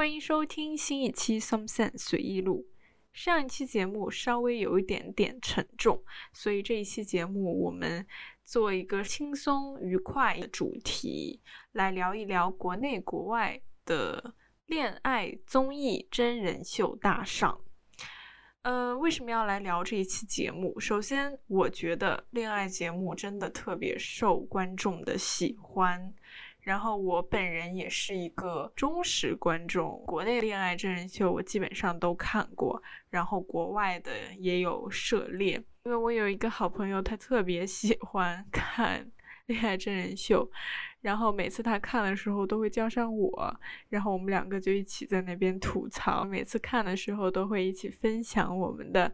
欢迎收听新一期《Some Sense 随意录》。上一期节目稍微有一点点沉重，所以这一期节目我们做一个轻松愉快的主题，来聊一聊国内国外的恋爱综艺真人秀大赏。呃，为什么要来聊这一期节目？首先，我觉得恋爱节目真的特别受观众的喜欢。然后我本人也是一个忠实观众，国内恋爱真人秀我基本上都看过，然后国外的也有涉猎。因为我有一个好朋友，他特别喜欢看 恋爱真人秀，然后每次他看的时候都会叫上我，然后我们两个就一起在那边吐槽。每次看的时候都会一起分享我们的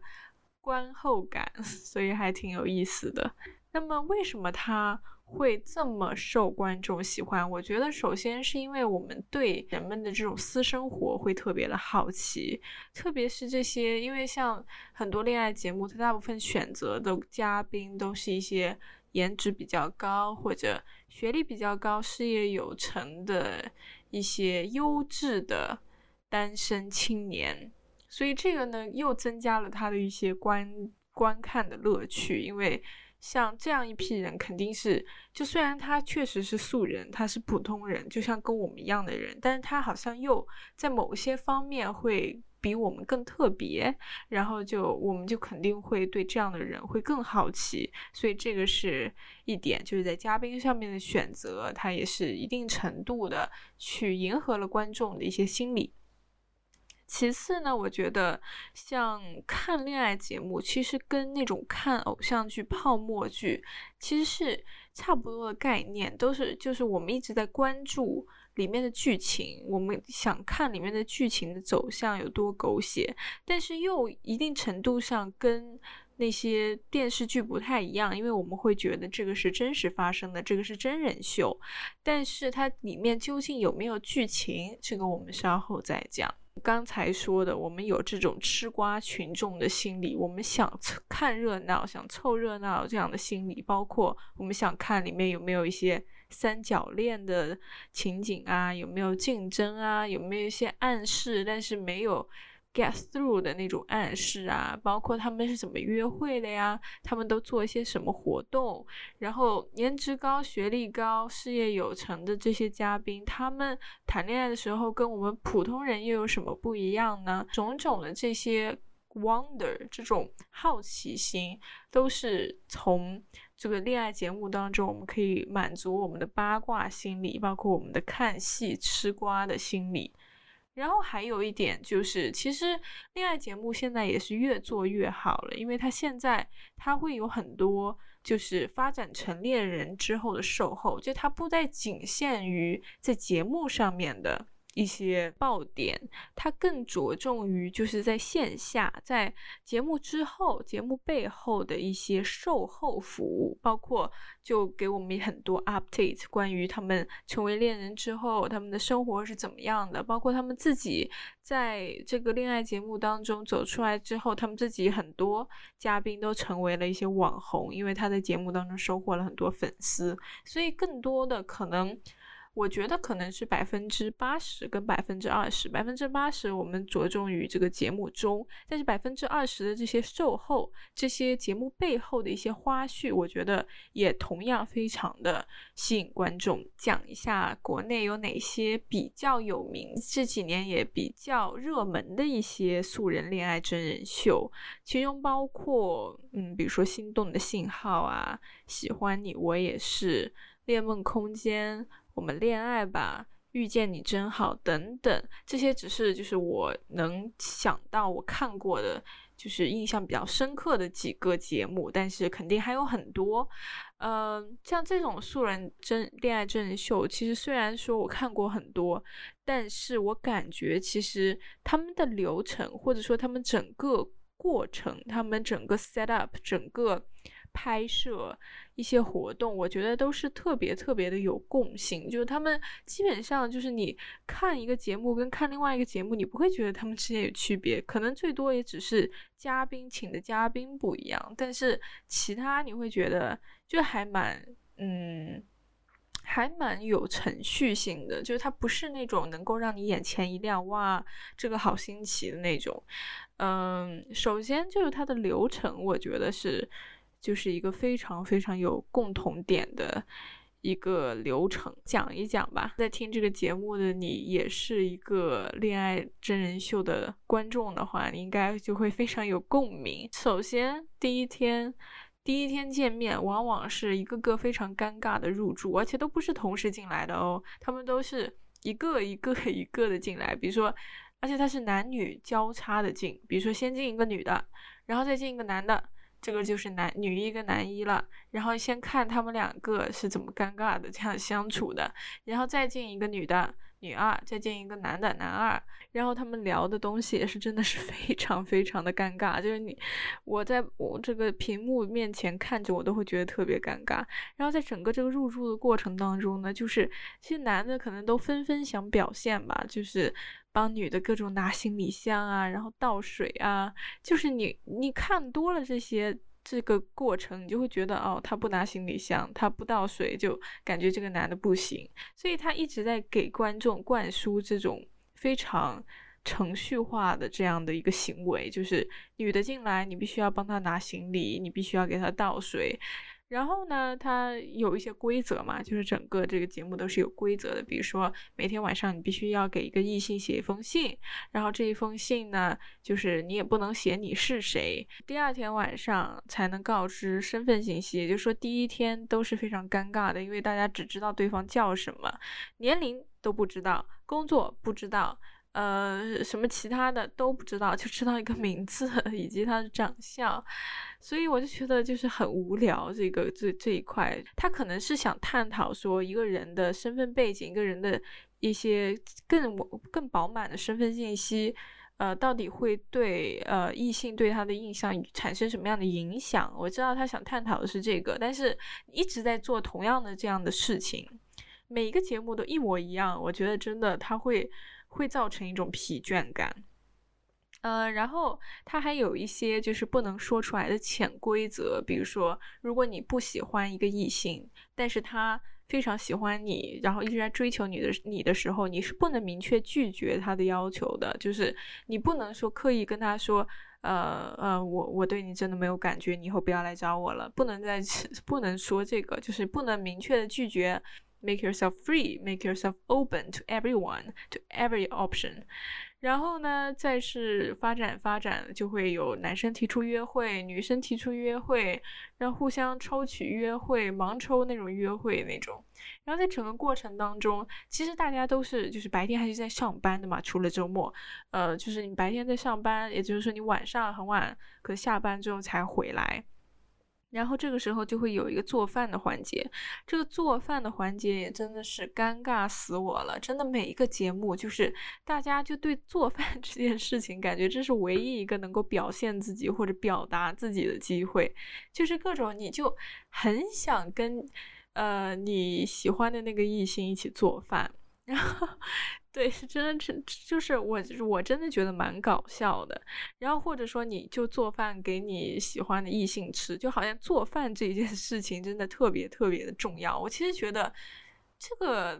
观后感，所以还挺有意思的。那么为什么他？会这么受观众喜欢，我觉得首先是因为我们对人们的这种私生活会特别的好奇，特别是这些，因为像很多恋爱节目，它大部分选择的嘉宾都是一些颜值比较高或者学历比较高、事业有成的一些优质的单身青年，所以这个呢又增加了他的一些观观看的乐趣，因为。像这样一批人，肯定是就虽然他确实是素人，他是普通人，就像跟我们一样的人，但是他好像又在某些方面会比我们更特别，然后就我们就肯定会对这样的人会更好奇，所以这个是一点，就是在嘉宾上面的选择，他也是一定程度的去迎合了观众的一些心理。其次呢，我觉得像看恋爱节目，其实跟那种看偶像剧、泡沫剧其实是差不多的概念，都是就是我们一直在关注里面的剧情，我们想看里面的剧情的走向有多狗血，但是又一定程度上跟那些电视剧不太一样，因为我们会觉得这个是真实发生的，这个是真人秀，但是它里面究竟有没有剧情，这个我们稍后再讲。刚才说的，我们有这种吃瓜群众的心理，我们想看热闹、想凑热闹这样的心理，包括我们想看里面有没有一些三角恋的情景啊，有没有竞争啊，有没有一些暗示，但是没有。Get through 的那种暗示啊，包括他们是怎么约会的呀？他们都做一些什么活动？然后颜值高、学历高、事业有成的这些嘉宾，他们谈恋爱的时候跟我们普通人又有什么不一样呢？种种的这些 wonder，这种好奇心，都是从这个恋爱节目当中，我们可以满足我们的八卦心理，包括我们的看戏吃瓜的心理。然后还有一点就是，其实恋爱节目现在也是越做越好了，因为它现在它会有很多就是发展成恋人之后的售后，就它不再仅限于在节目上面的。一些爆点，它更着重于就是在线下，在节目之后、节目背后的一些售后服务，包括就给我们很多 update，关于他们成为恋人之后，他们的生活是怎么样的，包括他们自己在这个恋爱节目当中走出来之后，他们自己很多嘉宾都成为了一些网红，因为他在节目当中收获了很多粉丝，所以更多的可能。我觉得可能是百分之八十跟百分之二十，百分之八十我们着重于这个节目中，但是百分之二十的这些售后、这些节目背后的一些花絮，我觉得也同样非常的吸引观众。讲一下国内有哪些比较有名、这几年也比较热门的一些素人恋爱真人秀，其中包括嗯，比如说《心动的信号》啊，《喜欢你我也是》，《恋梦空间》。我们恋爱吧，遇见你真好，等等，这些只是就是我能想到我看过的，就是印象比较深刻的几个节目，但是肯定还有很多。嗯，像这种素人真恋爱真人秀，其实虽然说我看过很多，但是我感觉其实他们的流程或者说他们整个过程，他们整个 set up 整个。拍摄一些活动，我觉得都是特别特别的有共性，就是他们基本上就是你看一个节目跟看另外一个节目，你不会觉得他们之间有区别，可能最多也只是嘉宾请的嘉宾不一样，但是其他你会觉得就还蛮嗯。还蛮有程序性的，就是它不是那种能够让你眼前一亮，哇，这个好新奇的那种。嗯，首先就是它的流程，我觉得是就是一个非常非常有共同点的一个流程，讲一讲吧。在听这个节目的你也是一个恋爱真人秀的观众的话，你应该就会非常有共鸣。首先第一天。第一天见面，往往是一个个非常尴尬的入住，而且都不是同时进来的哦，他们都是一个一个一个的进来。比如说，而且他是男女交叉的进，比如说先进一个女的，然后再进一个男的，这个就是男女一跟男一了。然后先看他们两个是怎么尴尬的这样相处的，然后再进一个女的。女二再见一个男的男二，然后他们聊的东西也是真的是 非常非常的尴尬，就是你我在我这个屏幕面前看着我都会觉得特别尴尬。然后在整个这个入住的过程当中呢，就是这些男的可能都纷纷想表现吧，就是帮女的各种拿行李箱啊，然后倒水啊，就是你你看多了这些。这个过程，你就会觉得哦，他不拿行李箱，他不倒水，就感觉这个男的不行。所以他一直在给观众灌输这种非常程序化的这样的一个行为，就是女的进来，你必须要帮她拿行李，你必须要给她倒水。然后呢，它有一些规则嘛，就是整个这个节目都是有规则的。比如说，每天晚上你必须要给一个异性写一封信，然后这一封信呢，就是你也不能写你是谁，第二天晚上才能告知身份信息。也就是说，第一天都是非常尴尬的，因为大家只知道对方叫什么，年龄都不知道，工作不知道。呃，什么其他的都不知道，就知道一个名字 以及他的长相，所以我就觉得就是很无聊。这个这这一块，他可能是想探讨说一个人的身份背景，一个人的一些更更饱满的身份信息，呃，到底会对呃异性对他的印象产生什么样的影响？我知道他想探讨的是这个，但是一直在做同样的这样的事情，每一个节目都一模一样，我觉得真的他会。会造成一种疲倦感，呃，然后它还有一些就是不能说出来的潜规则，比如说，如果你不喜欢一个异性，但是他非常喜欢你，然后一直在追求你的你的时候，你是不能明确拒绝他的要求的，就是你不能说刻意跟他说，呃呃，我我对你真的没有感觉，你以后不要来找我了，不能再 不能说这个，就是不能明确的拒绝。Make yourself free, make yourself open to everyone, to every option. 然后呢，再是发展发展，就会有男生提出约会，女生提出约会，然后互相抽取约会，盲抽那种约会那种。然后在整个过程当中，其实大家都是就是白天还是在上班的嘛，除了周末，呃，就是你白天在上班，也就是说你晚上很晚，可能下班之后才回来。然后这个时候就会有一个做饭的环节，这个做饭的环节也真的是尴尬死我了。真的每一个节目，就是大家就对做饭 这件事情，感觉这是唯一一个能够表现自己或者表达自己的机会，就是各种你就很想跟，呃你喜欢的那个异性一起做饭，然后。对，真的，是就是我，我真的觉得蛮搞笑的。然后或者说，你就做饭给你喜欢的异性吃，就好像做饭这件事情真的特别特别的重要。我其实觉得这个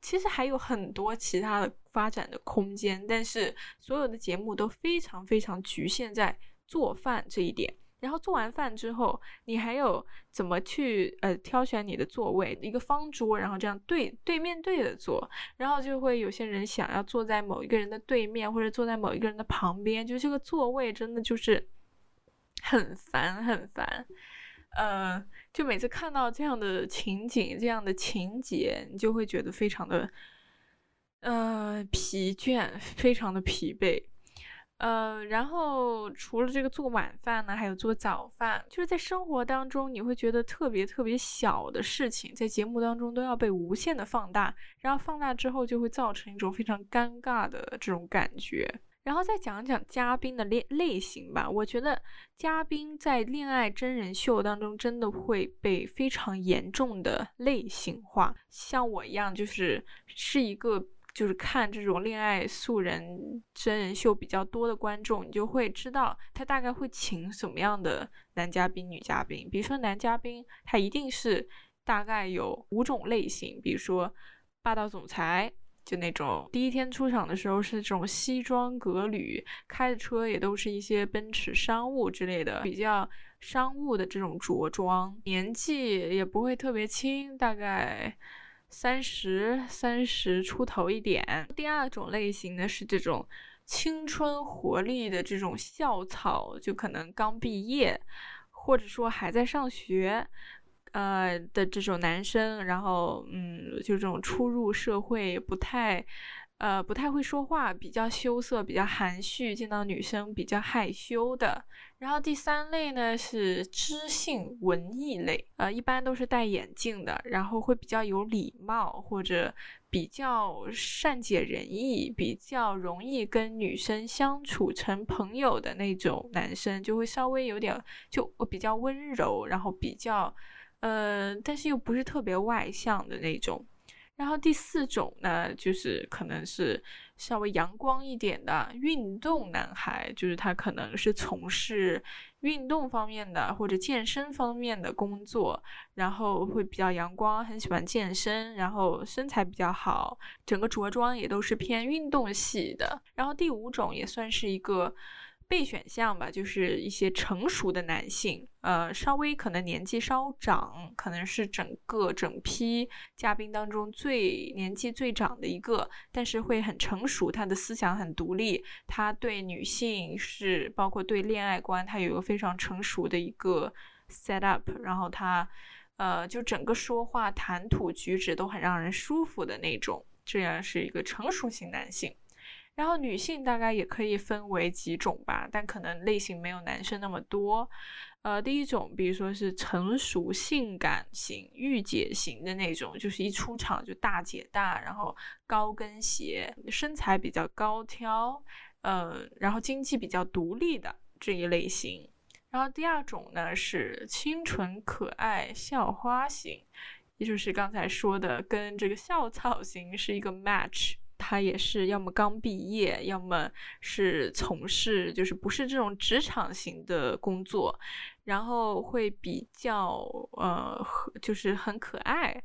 其实还有很多其他的发展的空间，但是所有的节目都非常非常局限在做饭这一点。然后做完饭之后，你还有怎么去呃挑选你的座位？一个方桌，然后这样对对面对着坐，然后就会有些人想要坐在某一个人的对面，或者坐在某一个人的旁边，就这个座位真的就是很烦很烦。呃，就每次看到这样的情景、这样的情节，你就会觉得非常的呃疲倦，非常的疲惫。呃，然后除了这个做晚饭呢，还有做早饭，就是在生活当中，你会觉得特别特别小的事情，在节目当中都要被无限的放大，然后放大之后就会造成一种非常尴尬的这种感觉。然后再讲讲嘉宾的类类型吧，我觉得嘉宾在恋爱真人秀当中真的会被非常严重的类型化，像我一样，就是是一个。就是看这种恋爱素人真人秀比较多的观众，你就会知道他大概会请什么样的男嘉宾、女嘉宾。比如说男嘉宾，他一定是大概有五种类型，比如说霸道总裁。就那种第一天出场的时候是这种西装革履，开的车也都是一些奔驰商务之类的，比较商务的这种着装，年纪也不会特别轻，大概三十三十出头一点。第二种类型呢是这种青春活力的这种校草，就可能刚毕业，或者说还在上学。呃的这种男生，然后嗯，就这种初入社会不太，呃不太会说话，比较羞涩，比较含蓄，见到女生比较害羞的。然后第三类呢是知性文艺类，呃一般都是戴眼镜的，然后会比较有礼貌，或者比较善解人意，比较容易跟女生相处成朋友的那种男生，就会稍微有点就比较温柔，然后比较。呃，但是又不是特别外向的那种。然后第四种呢，就是可能是稍微阳光一点的运动男孩，就是他可能是从事运动方面的或者健身方面的工作，然后会比较阳光，很喜欢健身，然后身材比较好，整个着装也都是偏运动系的。然后第五种也算是一个。备选项吧，就是一些成熟的男性，呃，稍微可能年纪稍长，可能是整个整批嘉宾当中最年纪最长的一个，但是会很成熟，他的思想很独立，他对女性是包括对恋爱观，他有一个非常成熟的一个 set up，然后他，呃，就整个说话谈吐举止都很让人舒服的那种，这样是一个成熟型男性。然后女性大概也可以分为几种吧，但可能类型没有男生那么多。呃，第一种，比如说是成熟性感型、御姐型的那种，就是一出场就大姐大，然后高跟鞋，身材比较高挑，呃，然后经济比较独立的这一类型。然后第二种呢是清纯可爱校花型，也就是刚才说的跟这个校草型是一个 match。他也是要么刚毕业，要么是从事就是不是这种职场型的工作，然后会比较呃，就是很可爱，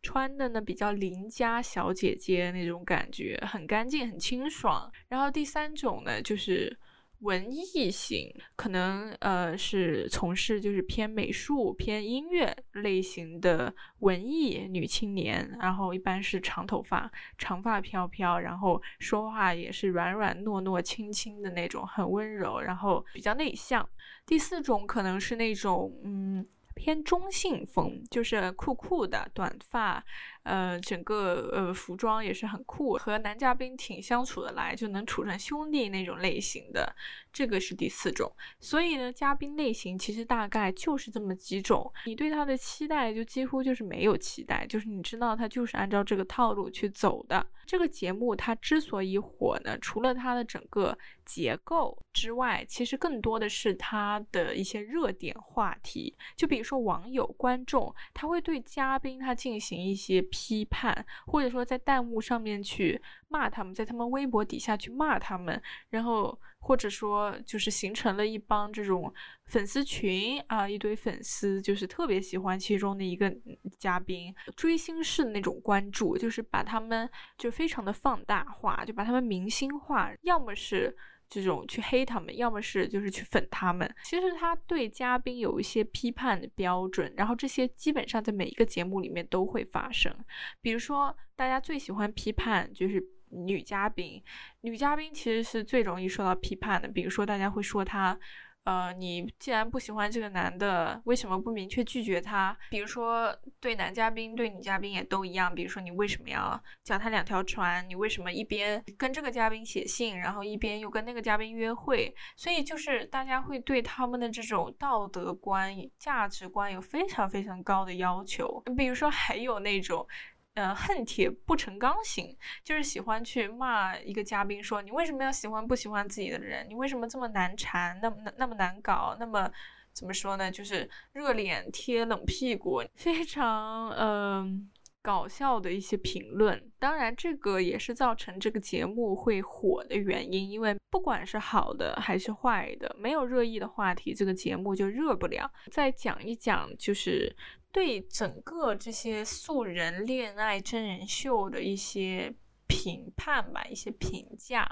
穿的呢比较邻家小姐姐那种感觉，很干净，很清爽。然后第三种呢就是。文艺型可能呃是从事就是偏美术偏音乐类型的文艺女青年，然后一般是长头发，长发飘飘，然后说话也是软软糯糯、轻轻的那种，很温柔，然后比较内向。第四种可能是那种嗯。偏中性风，就是酷酷的短发，呃，整个呃服装也是很酷，和男嘉宾挺相处得来，就能处成兄弟那种类型的。这个是第四种。所以呢，嘉宾类型其实大概就是这么几种。你对他的期待就几乎就是没有期待，就是你知道他就是按照这个套路去走的。这个节目它之所以火呢，除了它的整个结构之外，其实更多的是它的一些热点话题。就比如说网友、观众，他会对嘉宾他进行一些批判，或者说在弹幕上面去骂他们，在他们微博底下去骂他们，然后。或者说，就是形成了一帮这种粉丝群啊，一堆粉丝就是特别喜欢其中的一个嘉宾，追星式的那种关注，就是把他们就非常的放大化，就把他们明星化，要么是这种去黑他们，要么是就是去粉他们。其实他对嘉宾有一些批判的标准，然后这些基本上在每一个节目里面都会发生。比如说，大家最喜欢批判就是。女嘉宾，女嘉宾其实是最容易受到批判的。比如说，大家会说她，呃，你既然不喜欢这个男的，为什么不明确拒绝他？比如说，对男嘉宾、对女嘉宾也都一样。比如说，你为什么要脚踏两条船？你为什么一边跟这个嘉宾写信，然后一边又跟那个嘉宾约会？所以，就是大家会对他们的这种道德观、价值观有非常非常高的要求。比如说，还有那种。呃，恨铁不成钢型，就是喜欢去骂一个嘉宾，说你为什么要喜欢不喜欢自己的人？你为什么这么难缠，那么那么难搞，那么怎么说呢？就是热脸贴冷屁股，非常嗯搞笑的一些评论。当然，这个也是造成这个节目会火的原因，因为不管是好的还是坏的，没有热议的话题，这个节目就热不了。再讲一讲，就是对整个这些素人恋爱真人秀的一些。评判吧，一些评价，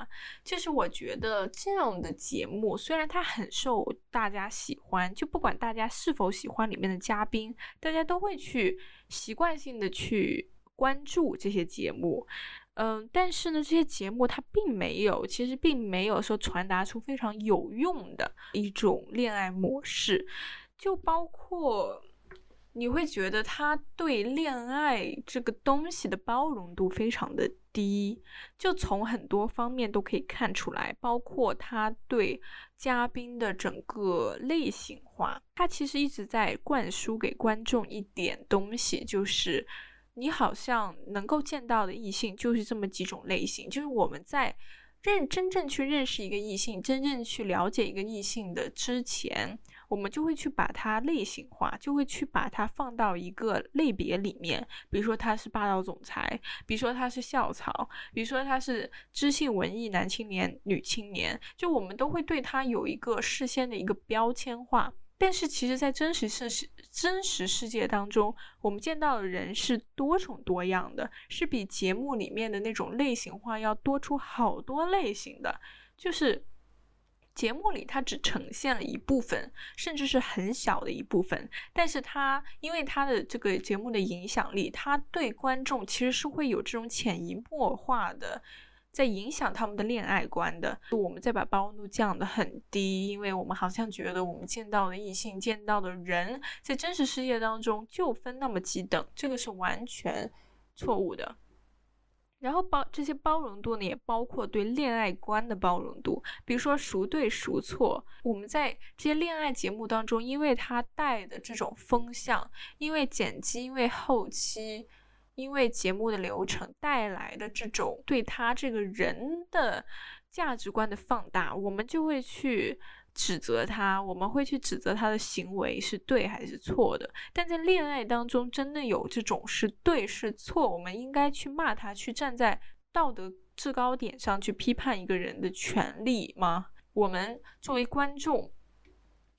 就是我觉得这样的节目虽然它很受大家喜欢，就不管大家是否喜欢里面的嘉宾，大家都会去习惯性的去关注这些节目，嗯，但是呢，这些节目它并没有，其实并没有说传达出非常有用的一种恋爱模式，就包括。你会觉得他对恋爱这个东西的包容度非常的低，就从很多方面都可以看出来，包括他对嘉宾的整个类型化，他其实一直在灌输给观众一点东西，就是你好像能够见到的异性就是这么几种类型，就是我们在。认真正去认识一个异性，真正去了解一个异性的之前，我们就会去把它类型化，就会去把它放到一个类别里面。比如说他是霸道总裁，比如说他是校草，比如说他是知性文艺男青年、女青年，就我们都会对他有一个事先的一个标签化。但是其实，在真实世真实世界当中，我们见到的人是多种多样的，是比节目里面的那种类型化要多出好多类型的。就是节目里它只呈现了一部分，甚至是很小的一部分，但是它因为它的这个节目的影响力，它对观众其实是会有这种潜移默化的。在影响他们的恋爱观的，我们再把包容度降得很低，因为我们好像觉得我们见到的异性、见到的人，在真实世界当中就分那么几等，这个是完全错误的。然后包这些包容度呢，也包括对恋爱观的包容度，比如说孰对孰错。我们在这些恋爱节目当中，因为它带的这种风向，因为剪辑，因为后期。因为节目的流程带来的这种对他这个人的价值观的放大，我们就会去指责他，我们会去指责他的行为是对还是错的。但在恋爱当中，真的有这种是对是错，我们应该去骂他，去站在道德制高点上去批判一个人的权利吗？我们作为观众，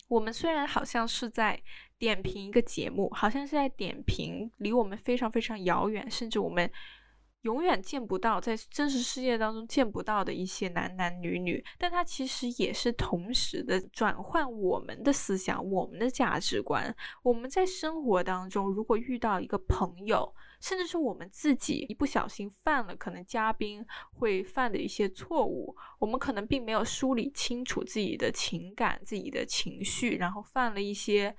我们虽然好像是在。点评一个节目，好像是在点评离我们非常非常遥远，甚至我们永远见不到，在真实世界当中见不到的一些男男女女。但它其实也是同时的转换我们的思想、我们的价值观。我们在生活当中，如果遇到一个朋友，甚至是我们自己一不小心犯了可能嘉宾会犯的一些错误，我们可能并没有梳理清楚自己的情感、自己的情绪，然后犯了一些。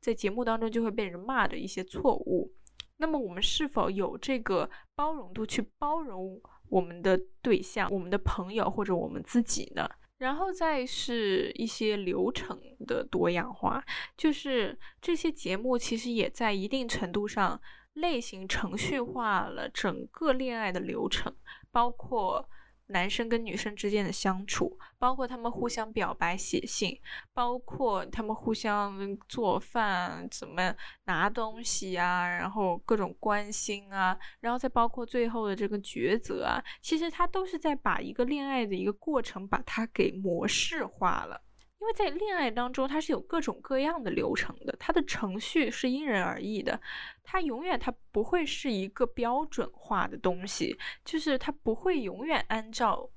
在节目当中就会被人骂的一些错误，那么我们是否有这个包容度去包容我们的对象、我们的朋友或者我们自己呢？然后再是一些流程的多样化，就是这些节目其实也在一定程度上类型程序化了整个恋爱的流程，包括。男生跟女生之间的相处，包括他们互相表白、写信，包括他们互相做饭、怎么拿东西啊，然后各种关心啊，然后再包括最后的这个抉择啊，其实他都是在把一个恋爱的一个过程把它给模式化了。因为在恋爱当中，它是有各种各样的流程的，它的程序是因人而异的，它永远它不会是一个标准化的东西，就是它不会永远按照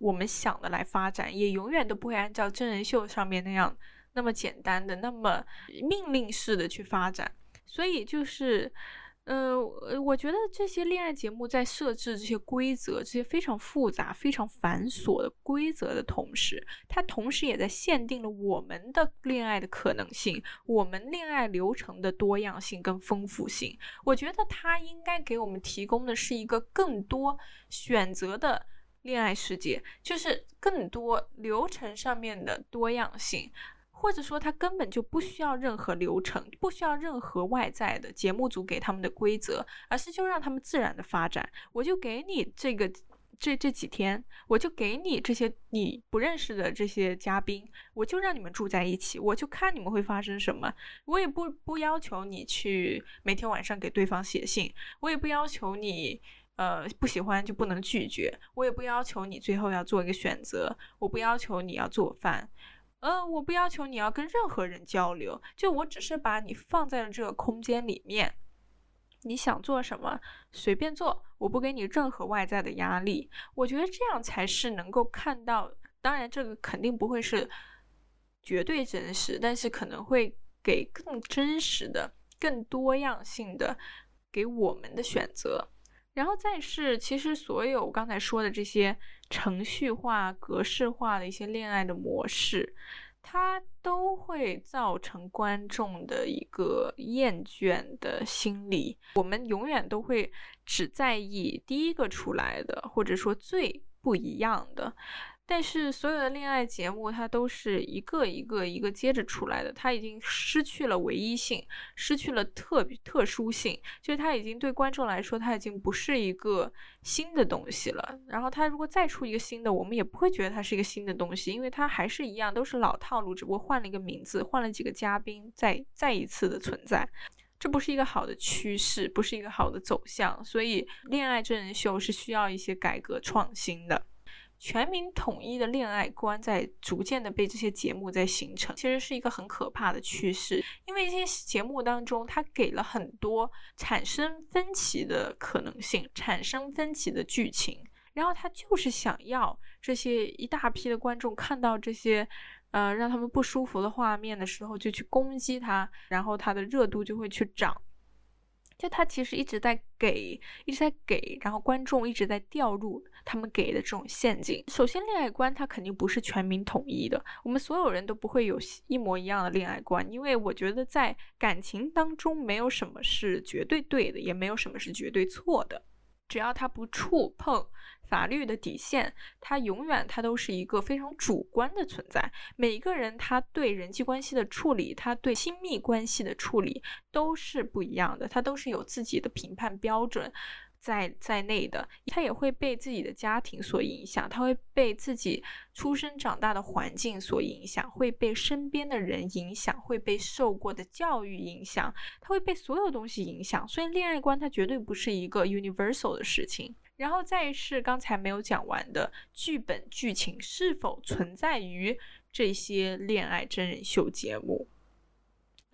我们想的来发展，也永远都不会按照真人秀上面那样那么简单的、那么命令式的去发展，所以就是。呃，我觉得这些恋爱节目在设置这些规则、这些非常复杂、非常繁琐的规则的同时，它同时也在限定了我们的恋爱的可能性，我们恋爱流程的多样性跟丰富性。我觉得它应该给我们提供的是一个更多选择的恋爱世界，就是更多流程上面的多样性。或者说，他根本就不需要任何流程，不需要任何外在的节目组给他们的规则，而是就让他们自然的发展。我就给你这个这这几天，我就给你这些你不认识的这些嘉宾，我就让你们住在一起，我就看你们会发生什么。我也不不要求你去每天晚上给对方写信，我也不要求你，呃，不喜欢就不能拒绝，我也不要求你最后要做一个选择，我不要求你要做饭，呃，我不要求你要跟任何人交流，就我只是把你放在了这个空间里面。你想做什么，随便做，我不给你任何外在的压力。我觉得这样才是能够看到，当然这个肯定不会是绝对真实，但是可能会给更真实的、更多样性的给我们的选择。然后再是，其实所有我刚才说的这些程序化、格式化的一些恋爱的模式。它都会造成观众的一个厌倦的心理。我们永远都会只在意第一个出来的，或者说最不一样的。但是所有的恋爱节目，它都是一个一个一个接着出来的，它已经失去了唯一性，失去了特特殊性，就是它已经对观众来说，它已经不是一个新的东西了。然后它如果再出一个新的，我们也不会觉得它是一个新的东西，因为它还是一样，都是老套路，只不过换了一个名字，换了几个嘉宾，再再一次的存在。这不是一个好的趋势，不是一个好的走向。所以，恋爱真人秀是需要一些改革创新的。全民统一的恋爱观在逐渐的被这些节目在形成，其实是一个很可怕的趋势。因为这些节目当中，它给了很多产生分歧的可能性，产生分歧的剧情。然后他就是想要这些一大批的观众看到这些，呃，让他们不舒服的画面的时候，就去攻击他，然后他的热度就会去涨。就他其实一直在给，一直在给，然后观众一直在掉入他们给的这种陷阱。首先，恋爱观它肯定不是全民统一的，我们所有人都不会有一模一样的恋爱观，因为我觉得在感情当中没有什么是绝对对的，也没有什么是绝对错的。只要他不触碰法律的底线，它永远它都是一个非常主观的存在。每一个人他对人际关系的处理，他对亲密关系的处理都是不一样的，他都是有自己的评判标准。在在内的，他也会被自己的家庭所影响，他会被自己出生长大的环境所影响，会被身边的人影响，会被受过的教育影响，他会被所有东西影响。所以，恋爱观它绝对不是一个 universal 的事情。然后再是刚才没有讲完的剧本剧情是否存在于这些恋爱真人秀节目。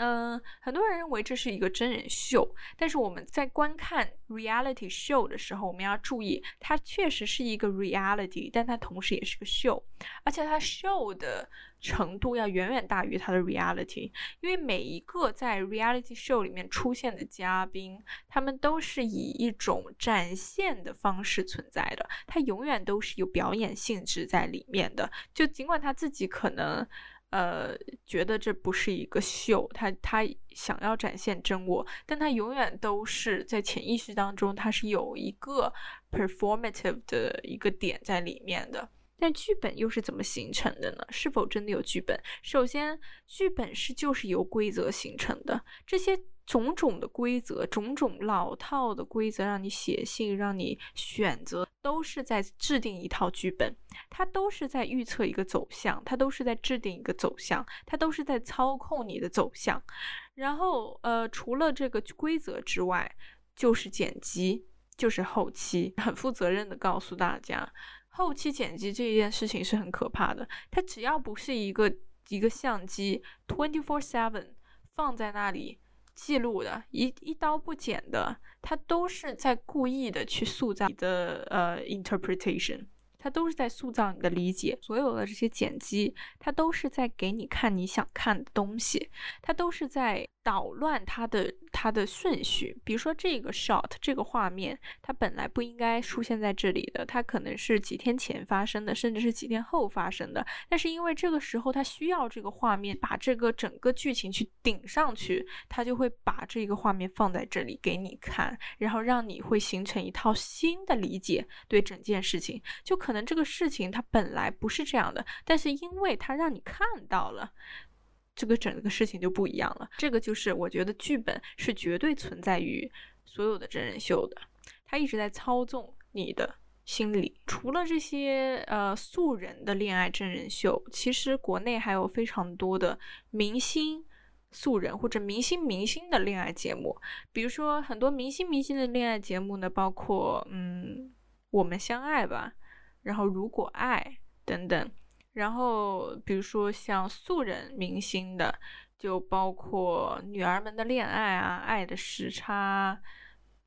嗯，很多人认为这是一个真人秀，但是我们在观看 reality show 的时候，我们要注意，它确实是一个 reality，但它同时也是个 show，而且它 show 的程度要远远大于它的 reality，因为每一个在 reality show 里面出现的嘉宾，他们都是以一种展现的方式存在的，他永远都是有表演性质在里面的，就尽管他自己可能。呃，觉得这不是一个秀，他他想要展现真我，但他永远都是在潜意识当中，他是有一个 performative 的一个点在里面的。但剧本又是怎么形成的呢？是否真的有剧本？首先，剧本是就是由规则形成的，这些。种种的规则，种种老套的规则，让你写信，让你选择，都是在制定一套剧本，它都是在预测一个走向，它都是在制定一个走向，它都是在操控你的走向。然后，呃，除了这个规则之外，就是剪辑，就是后期，很负责任的告诉大家，后期剪辑这一件事情是很可怕的。它只要不是一个一个相机 twenty four seven 放在那里。记录的一一刀不剪的，他都是在故意的去塑造你的呃 interpretation。它都是在塑造你的理解，所有的这些剪辑，它都是在给你看你想看的东西，它都是在捣乱它的它的顺序。比如说这个 shot 这个画面，它本来不应该出现在这里的，它可能是几天前发生的，甚至是几天后发生的。但是因为这个时候它需要这个画面把这个整个剧情去顶上去，它就会把这个画面放在这里给你看，然后让你会形成一套新的理解对整件事情，就可。可能这个事情它本来不是这样的，但是因为它让你看到了，这个整个事情就不一样了。这个就是我觉得剧本是绝对存在于所有的真人秀的，它一直在操纵你的心理。除了这些呃素人的恋爱真人秀，其实国内还有非常多的明星素人或者明星明星的恋爱节目。比如说很多明星明星的恋爱节目呢，包括嗯我们相爱吧，然后如果爱等等。然后比如说像素人明星的，就包括女儿们的恋爱啊，爱的时差。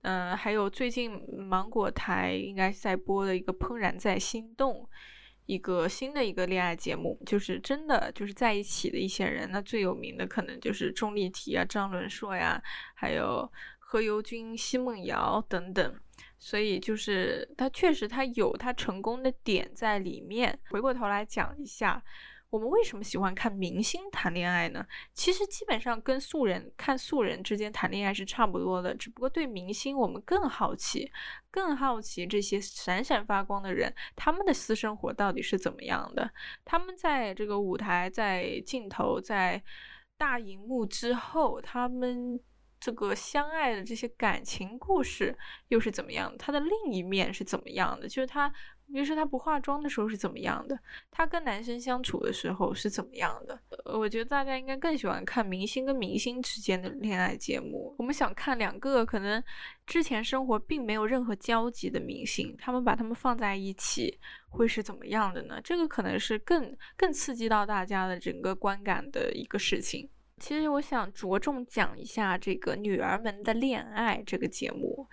嗯，还有最近芒果台应该在播的一个《怦然在心动》，一个新的一个恋爱节目，就是真的就是在一起的一些人。那最有名的可能就是钟丽缇啊、张伦硕呀，还有何猷君、奚梦瑶等等。所以就是他确实他有他成功的点在里面。回过头来讲一下。我们为什么喜欢看明星谈恋爱呢？其实基本上跟素人看素人之间谈恋爱是差不多的，只不过对明星我们更好奇，更好奇这些闪闪发光的人，他们的私生活到底是怎么样的？他们在这个舞台、在镜头、在大荧幕之后，他们这个相爱的这些感情故事又是怎么样？他的另一面是怎么样的？就是他。比如说，她不化妆的时候是怎么样的？她跟男生相处的时候是怎么样的？我觉得大家应该更喜欢看明星跟明星之间的恋爱节目。我们想看两个可能之前生活并没有任何交集的明星，他们把他们放在一起会是怎么样的呢？这个可能是更更刺激到大家的整个观感的一个事情。其实我想着重讲一下这个《女儿们的恋爱》这个节目。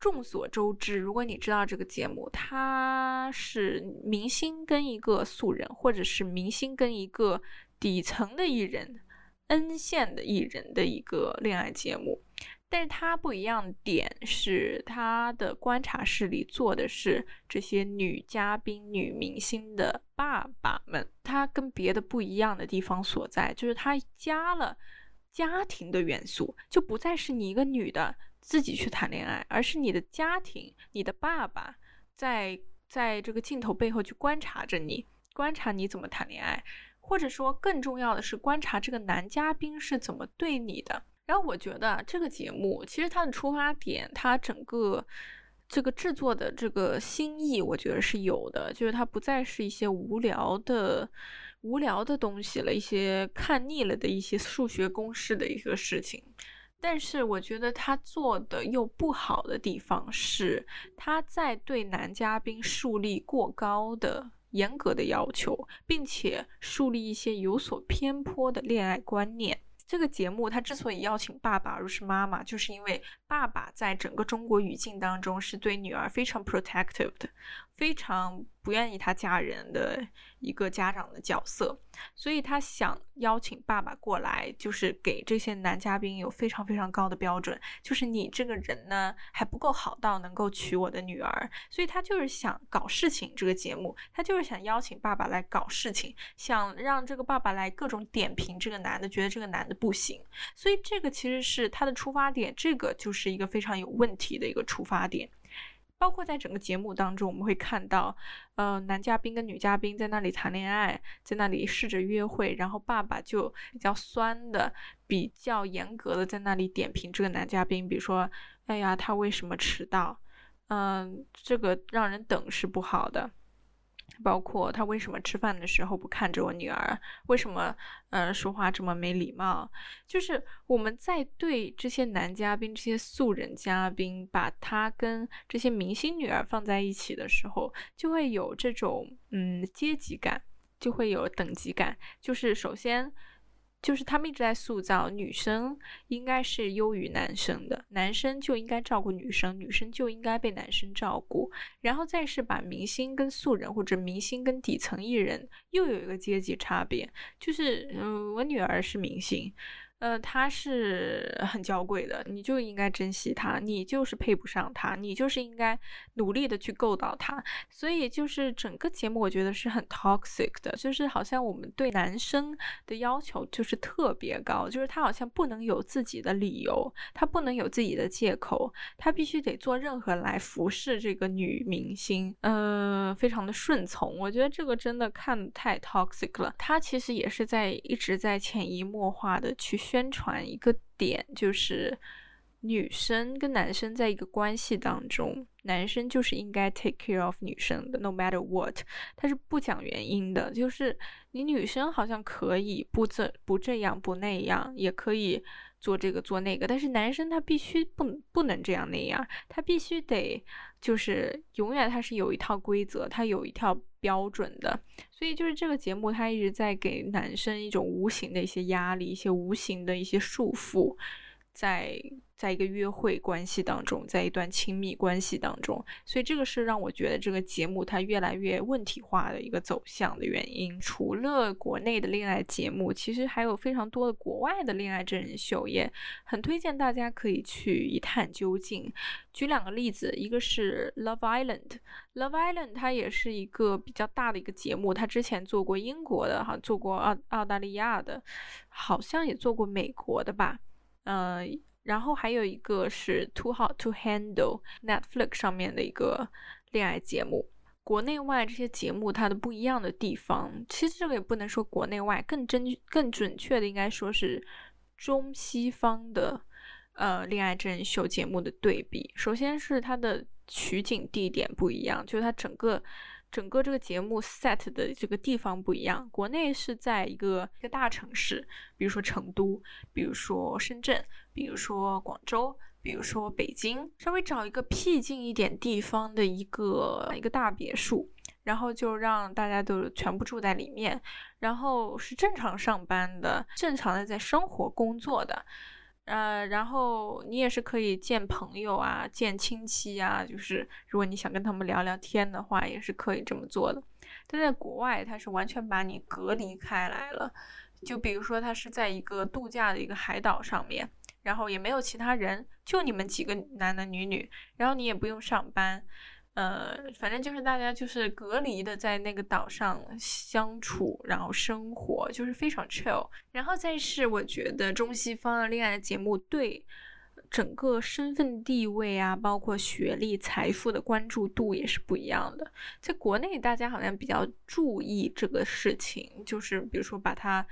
众所周知，如果你知道这个节目，它是明星跟一个素人，或者是明星跟一个底层的艺人、N 线的艺人的一个恋爱节目。但是它不一样点是，它的观察室里坐的是这些女嘉宾、女明星的爸爸们。它跟别的不一样的地方所在，就是它加了家庭的元素，就不再是你一个女的。自己去谈恋爱，而是你的家庭，你的爸爸在在这个镜头背后去观察着你，观察你怎么谈恋爱，或者说更重要的是观察这个男嘉宾是怎么对你的。然后我觉得这个节目其实它的出发点，它整个这个制作的这个心意，我觉得是有的，就是它不再是一些无聊的无聊的东西了，一些看腻了的一些数学公式的一个事情。但是我觉得他做的又不好的地方是，他在对男嘉宾树立过高的、严格的要求，并且树立一些有所偏颇的恋爱观念。这个节目他之所以邀请爸爸而不是妈妈，就是因为爸爸在整个中国语境当中是对女儿非常 protective 的，非常。不愿意他嫁人的一个家长的角色，所以他想邀请爸爸过来，就是给这些男嘉宾有非常非常高的标准，就是你这个人呢还不够好到能够娶我的女儿，所以他就是想搞事情。这个节目他就是想邀请爸爸来搞事情，想让这个爸爸来各种点评这个男的，觉得这个男的不行。所以这个其实是他的出发点，这个就是是一个非常有问题的一个出发点。包括在整个节目当中，我们会看到，呃，男嘉宾跟女嘉宾在那里谈恋爱，在那里试着约会，然后爸爸就比较酸的、比较严格的在那里点评这个男嘉宾，比如说，哎呀，他为什么迟到？嗯，这个让人等是不好的。包括他为什么吃饭的时候不看着我女儿？为什么呃说话这么没礼貌？就是我们在对这些男嘉宾、这些素人嘉宾，把他跟这些明星女儿放在一起的时候，就会有这种嗯阶级感，就会有等级感。就是首先。就是他们一直在塑造女生应该是优于男生的，男生就应该照顾女生，女生就应该被男生照顾，然后再是把明星跟素人或者明星跟底层艺人又有一个阶级差别，就是嗯，我女儿是明星。呃，他是很娇贵的，你就应该珍惜他，你就是配不上他，你就是应该努力的去够到他。所以就是整个节目，我觉得是很 toxic 的，就是好像我们对男生的要求就是特别高，就是他好像不能有自己的理由，他不能有自己的借口，他必须得做任何来服侍这个女明星，呃，非常的顺从。我觉得这个真的看太 toxic 了。他其实也是在一直在潜移默化的去。宣传一个点就是，女生跟男生在一个关系当中，男生就是应该 take care of 女生的，no matter what，他是不讲原因的，就是你女生好像可以不这不这样不那样，也可以做这个做那个，但是男生他必须不不能这样那样，他必须得就是永远他是有一套规则，他有一套标准的，所以就是这个节目他一直在给男生一种无形的一些压力，一些无形的一些束缚。在在一个约会关系当中，在一段亲密关系当中，所以这个是让我觉得这个节目它越来越问题化的一个走向的原因。除了国内的恋爱节目，其实还有非常多的国外的恋爱真人秀，也很推荐大家可以去一探究竟。举两个例子，一个是 Love Island，Love Island 它也是一个比较大的一个节目，它之前做过英国的，哈，做过澳澳大利亚的，好像也做过美国的吧。呃，然后还有一个是 Too Hot to Handle Netflix 上面的一个恋爱节目。国内外这些节目它的不一样的地方，其实这个也不能说国内外，更真更准确的应该说是中西方的呃恋爱真人秀节目的对比。首先是它的取景地点不一样，就是它整个。整个这个节目 set 的这个地方不一样，国内是在一个一个大城市，比如说成都，比如说深圳，比如说广州，比如说北京，稍微找一个僻静一点地方的一个一个大别墅，然后就让大家都全部住在里面，然后是正常上班的，正常的在生活工作的。呃，然后你也是可以见朋友啊，见亲戚啊，就是如果你想跟他们聊聊天的话，也是可以这么做的。但在国外，它是完全把你隔离开来了。就比如说，它是在一个度假的一个海岛上面，然后也没有其他人，就你们几个男男女女，然后你也不用上班。呃，反正就是大家就是隔离的在那个岛上相处，然后生活就是非常 chill。然后再是我觉得中西方的恋爱节目对整个身份地位啊，包括学历、财富的关注度也是不一样的。在国内，大家好像比较注意这个事情，就是比如说把它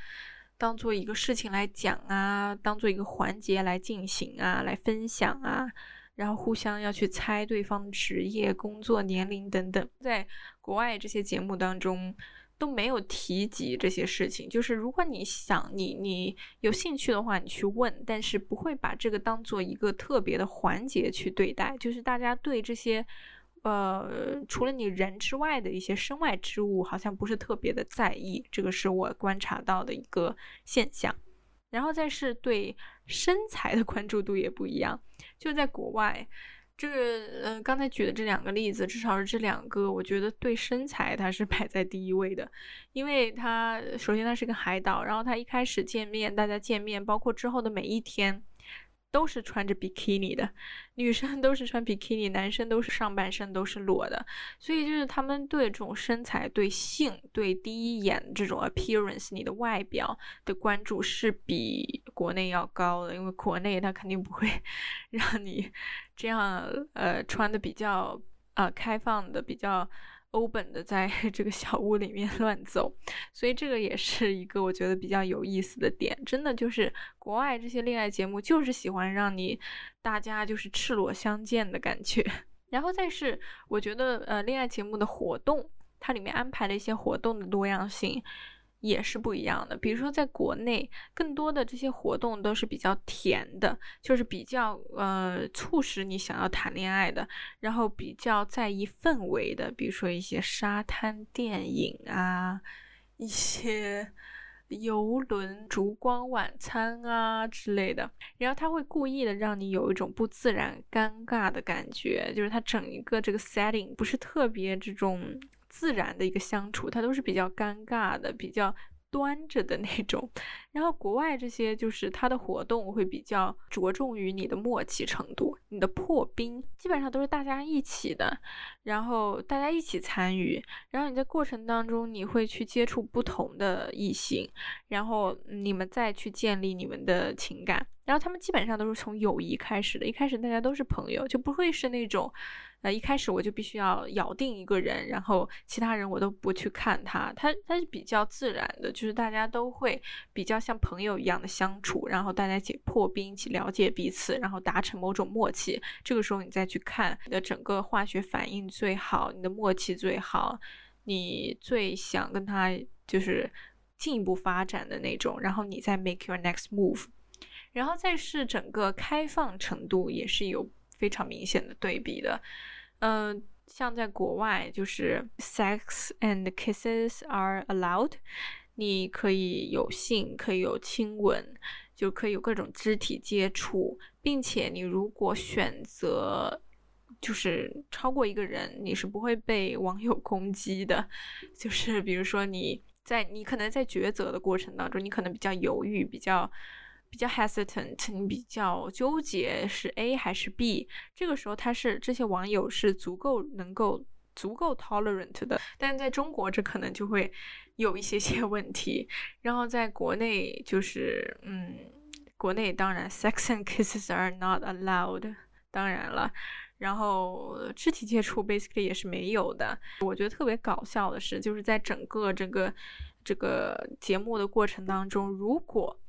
当做一个事情来讲啊，当做一个环节来进行啊，来分享啊。然后互相要去猜对方职业、工作、年龄等等，在国外这些节目当中都没有提及这些事情。就是如果你想你你有兴趣的话，你去问，但是不会把这个当做一个特别的环节去对待。就是大家对这些呃除了你人之外的一些身外之物，好像不是特别的在意。这个是我观察到的一个现象。然后再是对身材的关注度也不一样，就在国外，这个呃刚才举的这两个例子，至少是这两个，我觉得对身材它是排在第一位的，因为他首先他是个海岛，然后他一开始见面，大家见面，包括之后的每一天。都是穿着比基尼的，女生都是穿比基尼，男生都是上半身都是裸的，所以就是他们对这种身材、对性、对第一眼这种 appearance，你的外表的关注是比国内要高的，因为国内他肯定不会让你这样呃穿的比较呃开放的比较。欧本的在 这个小屋里面 乱走，所以这个也是一个我觉得比较有意思的点。真的就是国外这些恋爱节目，就是喜欢让你大家就是赤裸相见的感觉。然后再是我觉得呃恋爱节目的活动，它里面安排了一些活动的多样性。也是不一样的。比如说，在国内，更多的这些活动都是比较甜的，就是比较呃促使你想要谈恋爱的，然后比较在意氛围的，比如说一些沙滩电影啊，一些游轮、烛光晚餐啊之类的。然后他会故意的让你有一种不自然、尴尬的感觉，就是他整一个这个 setting 不是特别这种。自然的一个相处，它都是比较尴尬的，比较端着的 那种。然后国外这些就是它的活动会比较着重于你的默契程度，你的破冰基本上都是大家一起的，然后大家一起参与，然后你在过程当中你会去接触不同的异性，然后你们再去建立你们的情感。然后他们基本上都是从友谊开始的，一开始大家都是朋友，就不会是那种。那一开始我就必须要咬定一个人，然后其他人我都不去看他，他他是比较自然的，就是大家都会比较像朋友一样的相处，然后大家一起破冰，一起了解彼此，然后达成某种默契。这个时候你再去看你的整个化学反应最好，你的默契最好，你最想跟他就是进一步发展的那种，然后你再 make your next move。然后再是整个开放程度也是有非常明显的对比的，嗯。像在国外，就是 sex and kisses are allowed，你可以有性，可以有亲吻，就可以有各种肢体接触，并且你如果选择就是超过一个人，你是不会被网友攻击的。就是比如说你在你可能在抉择的过程当中，你可能比较犹豫，比较。比较 hesitant，你比较纠结是 A 还是 B，这个时候他是这些网友是足够能够足够 tolerant 的，但是在中国这可能就会有一些些问题。然后在国内就是嗯，国内当然 sex and kisses are not allowed，当然了，然后肢体接触 basically 也是没有的。我觉得特别搞笑的是，就是在整个这个这个节目的过程当中，如果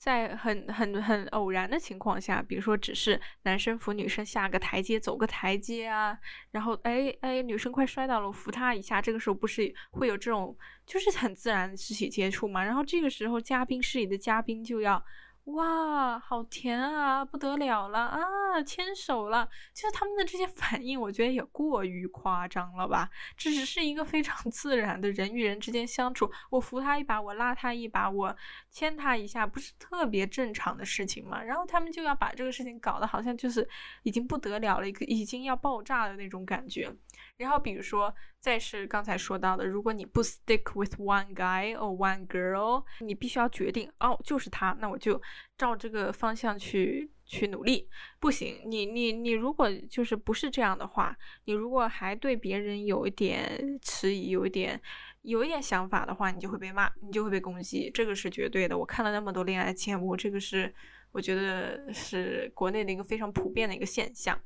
在很很很偶然的情况下，比如说只是男生扶女生下个台阶，走个台阶啊，然后哎哎，女生快摔倒了，扶她一下，这个时候不是会有这种就是很自然肢体接触嘛？然后这个时候嘉宾室里的嘉宾就要。哇，好甜啊，不得了了啊，牵手了，就是他们的这些反应，我觉得也过于夸张了吧？这只是一个非常 自然的人与人之间相处，我扶他一把，我拉他一把，我牵他一下，不是特别正常的事情吗？然后他们就要把这个事情搞得好像就是已经不得了了，一个已经要爆炸的那种感觉。然后比如说，再是刚才说到的，如果你不 stick with one guy or one girl，你必须要决定哦，就是他，那我就照这个方向去去努力。不行，你你你如果就是不是这样的话，你如果还对别人有一点迟疑，有一点有一点想法的话，你就会被骂，你就会被攻击，这个是绝对的。我看了那么多恋爱节目，这个是我觉得是国内的一个非常普遍的一个现象。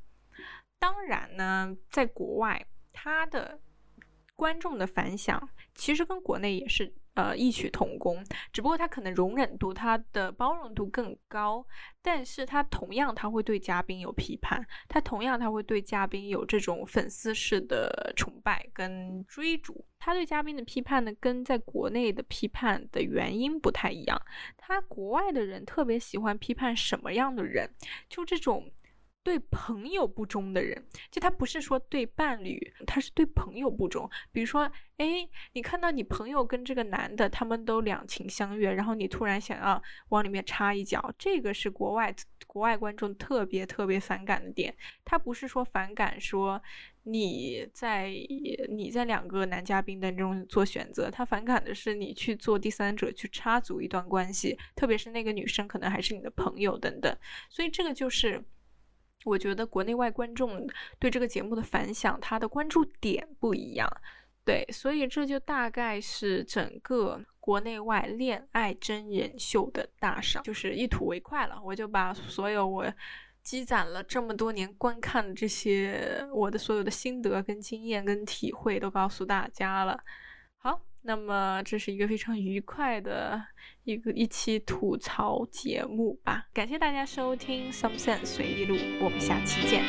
当然呢，在国外。他的观众的反响其实跟国内也是呃异曲同工，只不过他可能容忍度、他的包容度更高，但是他同样他会对嘉宾有批判，他同样他会对嘉宾有这种粉丝式的崇拜跟追逐。他对嘉宾的批判呢，跟在国内的批判的原因不太一样。他国外的人特别喜欢批判什么样的人？就这种。对朋友不忠的人，就他不是说对伴侣，他是对朋友不忠。比如说，哎，你看到你朋友跟这个男的，他们都两情相悦，然后你突然想要往里面插一脚，这个是国外国外观众特别特别反感的点。他不是说反感说你在你在两个男嘉宾当中做选择，他反感的是你去做第三者去插足一段关系，特别是那个女生可能还是你的朋友等等。所以这个就是。我觉得国内外观众对这个节目的反响，他的关注点不一样，对，所以这就大概是整个国内外恋爱真人秀的大赏，就是一吐为快了。我就把所有我积攒了这么多年观看的这些我的所有的心得、跟经验、跟体会都告诉大家了。好。那么这是一个非常愉快的一个一期吐槽节目吧，感谢大家收听《Some Sense 随意录》，我们下期见。